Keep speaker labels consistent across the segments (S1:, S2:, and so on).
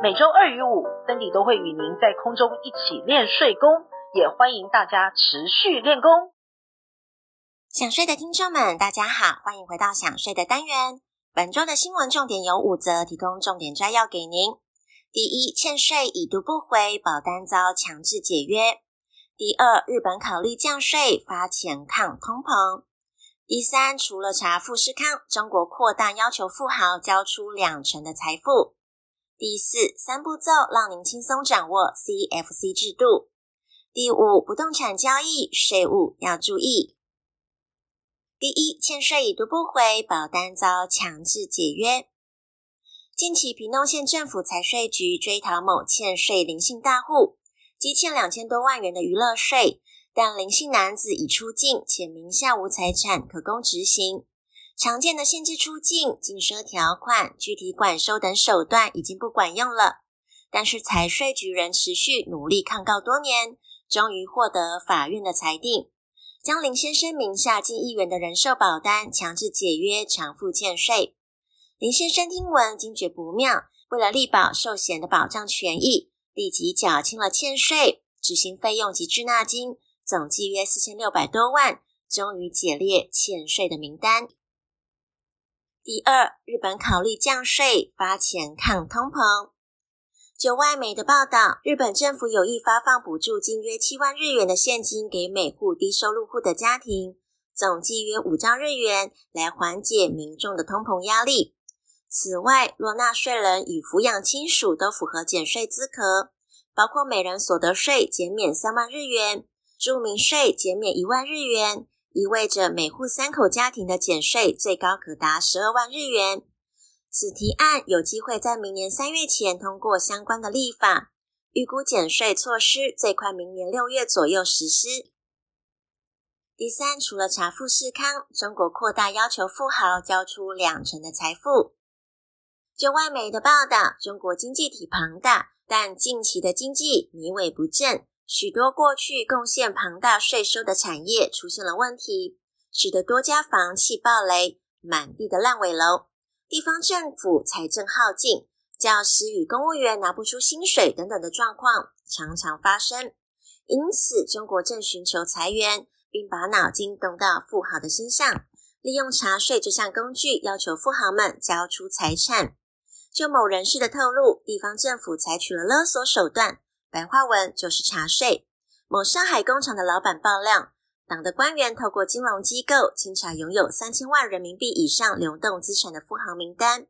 S1: 每周二与五，森迪都会与您在空中一起练睡功，也欢迎大家持续练功。
S2: 想睡的听众们，大家好，欢迎回到想睡的单元。本周的新闻重点有五则，提供重点摘要给您。第一，欠税已读不回，保单遭强制解约。第二，日本考虑降税，发钱抗通膨。第三，除了查富士康，中国扩大要求富豪交出两成的财富。第四，三步骤让您轻松掌握 CFC 制度。第五，不动产交易税务要注意。第一，欠税已读不回，保单遭强制解约。近期，屏东县政府财税局追讨某欠税林姓大户，积欠两千多万元的娱乐税，但林姓男子已出境，且名下无财产可供执行。常见的限制出境、禁奢条款、具体管收等手段已经不管用了，但是财税局仍持续努力抗告多年，终于获得法院的裁定，将林先生名下近亿元的人寿保单强制解约偿付欠税。林先生听闻惊觉不妙，为了力保寿险的保障权益，立即缴清了欠税、执行费用及滞纳金，总计约四千六百多万，终于解列欠税的名单。第二，日本考虑降税，发钱抗通膨。就外媒的报道，日本政府有意发放补助金约七万日元的现金给每户低收入户的家庭，总计约五兆日元，来缓解民众的通膨压力。此外，若纳税人与抚养亲属都符合减税资格，包括每人所得税减免三万日元，住民税减免一万日元。意味着每户三口家庭的减税最高可达十二万日元。此提案有机会在明年三月前通过相关的立法，预估减税措施最快明年六月左右实施。第三，除了查富士康，中国扩大要求富豪交出两成的财富。就外媒的报道，中国经济体庞大，但近期的经济靡萎不振。许多过去贡献庞大税收的产业出现了问题，使得多家房企暴雷，满地的烂尾楼。地方政府财政耗尽，教师与公务员拿不出薪水等等的状况常常发生。因此，中国正寻求财源，并把脑筋动到富豪的身上，利用查税这项工具，要求富豪们交出财产。就某人士的透露，地方政府采取了勒索手段。白话文就是查税。某上海工厂的老板爆料，党的官员透过金融机构清查拥有三千万人民币以上流动资产的富豪名单，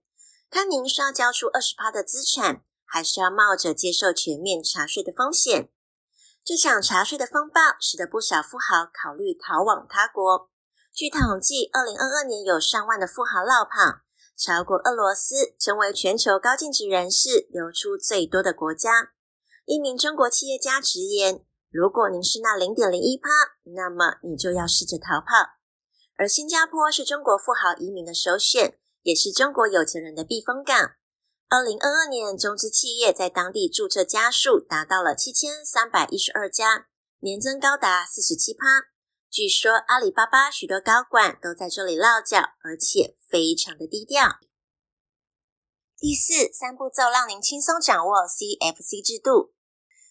S2: 看您是要交出二十趴的资产，还是要冒着接受全面查税的风险。这场查税的风暴使得不少富豪考虑逃往他国。据统计，二零二二年有上万的富豪落跑，超过俄罗斯，成为全球高净值人士流出最多的国家。一名中国企业家直言：“如果您是那零点零一趴，那么你就要试着逃跑。”而新加坡是中国富豪移民的首选，也是中国有钱人的避风港。二零二二年，中资企业在当地注册家数达到了七千三百一十二家，年增高达四十七趴。据说阿里巴巴许多高管都在这里落脚，而且非常的低调。第四，三步骤让您轻松掌握 CFC 制度。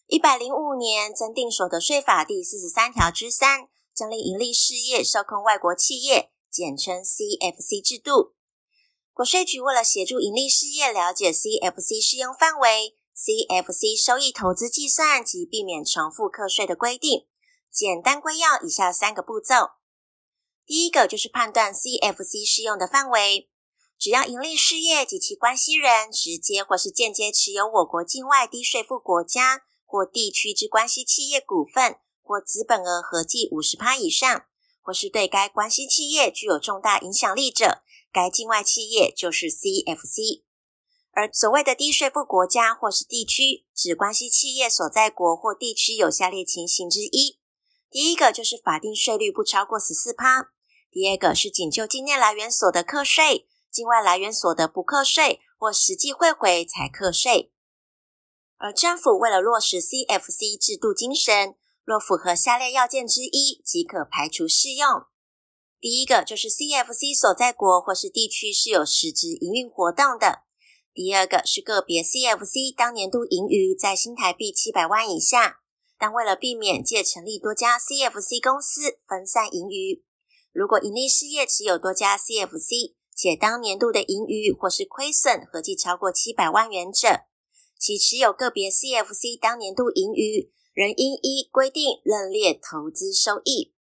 S2: 一百零五年增订所得税法第四十三条之三，将令营利事业受控外国企业，简称 CFC 制度。国税局为了协助营利事业了解 CFC 适用范围、CFC 收益投资计算及避免重复课税的规定，简单归要以下三个步骤。第一个就是判断 CFC 适用的范围。只要营利事业及其关系人直接或是间接持有我国境外低税负国家或地区之关系企业股份或资本额合计五十趴以上，或是对该关系企业具有重大影响力者，该境外企业就是 CFC。而所谓的低税负国家或是地区，指关系企业所在国或地区有下列情形之一：第一个就是法定税率不超过十四趴；第二个是仅就境内来源所得课税，境外来源所得不课税，或实际汇回才课税。而政府为了落实 CFC 制度精神，若符合下列要件之一，即可排除适用。第一个就是 CFC 所在国或是地区是有实质营运活动的。第二个是个别 CFC 当年度盈余在新台币七百万以下，但为了避免借成立多家 CFC 公司分散盈余，如果营利事业持有多家 CFC，且当年度的盈余或是亏损合计超过七百万元者，其持有个别 CFC 当年度盈余仍应依规定认列投资收益。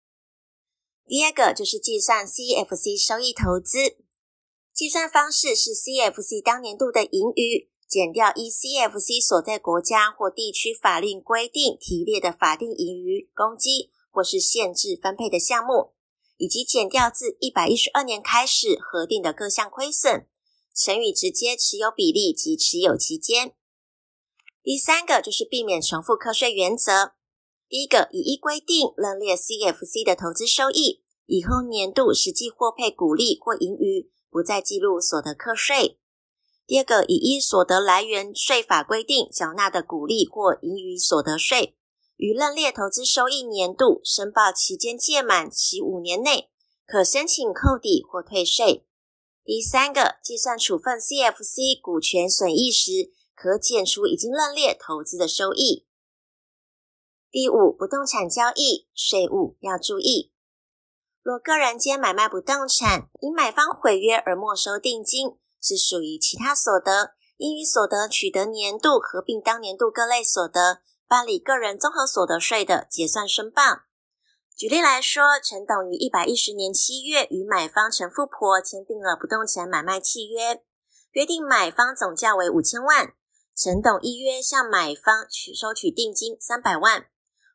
S2: 第二个就是计算 CFC 收益投资。计算方式是 CFC 当年度的盈余减掉依 CFC 所在国家或地区法令规定提列的法定盈余公积或是限制分配的项目，以及减掉自一百一十二年开始核定的各项亏损，乘以直接持有比例及持有期间。第三个就是避免重复课税原则。第一个，以一规定认列 CFC 的投资收益，以后年度实际获配股利或盈余。不再记录所得课税。第二个，以一所得来源税法规定缴纳的股利或盈余所得税，于认列投资收益年度申报期间届满其五年内，可申请扣抵或退税。第三个，计算处分 CFC 股权损益时，可减除已经认列投资的收益。第五，不动产交易税务要注意。若个人间买卖不动产，因买方毁约而没收定金，是属于其他所得，应于所得取得年度合并当年度各类所得，办理个人综合所得税的结算申报。举例来说，陈董于一百一十年七月与买方陈富婆签订了不动产买卖契约，约定买方总价为五千万，陈董依约向买方取收取定金三百万，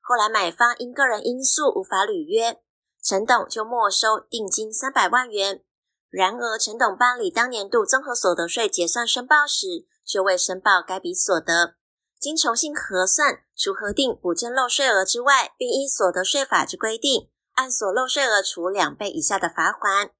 S2: 后来买方因个人因素无法履约。陈董就没收定金三百万元。然而，陈董办理当年度综合所得税结算申报时，却未申报该笔所得。经重新核算，除核定补征漏税额之外，并依所得税法之规定，按所漏税额处两倍以下的罚锾。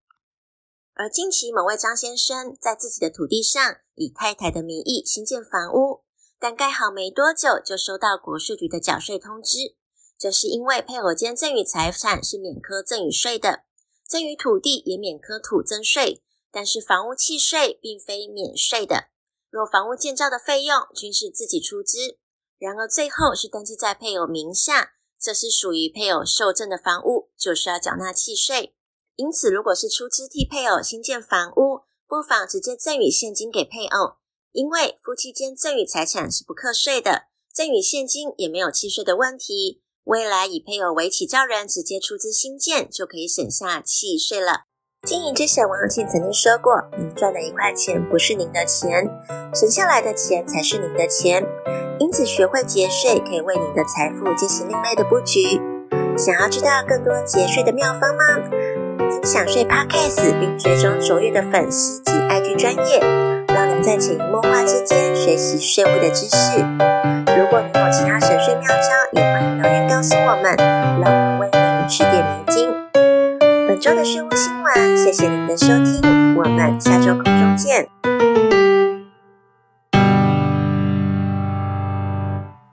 S2: 而近期某位张先生在自己的土地上以太太的名义新建房屋，但盖好没多久就收到国税局的缴税通知。这是因为配偶间赠与财产是免课赠与税的，赠与土地也免课土增税，但是房屋契税并非免税的。若房屋建造的费用均是自己出资，然而最后是登记在配偶名下，这是属于配偶受赠的房屋，就是要缴纳契税。因此，如果是出资替配偶新建房屋，不妨直接赠与现金给配偶，因为夫妻间赠与财产是不课税的，赠与现金也没有契税的问题。未来以配偶为起造人，直接出资新建，就可以省下契税了。经营之神王庆曾经说过：“您赚的一块钱不是您的钱，存下来的钱才是您的钱。”因此，学会节税可以为您的财富进行另类的布局。想要知道更多节税的妙方吗？听享税 Podcast 并追踪卓越的粉丝及 IG 专业，让您在潜移默化之间学习税务的知识。如果您有其他省税妙招，也欢迎留言告诉我们，让我们为您指点迷津。周的税务新闻，谢谢您的收听，我们下周空中见。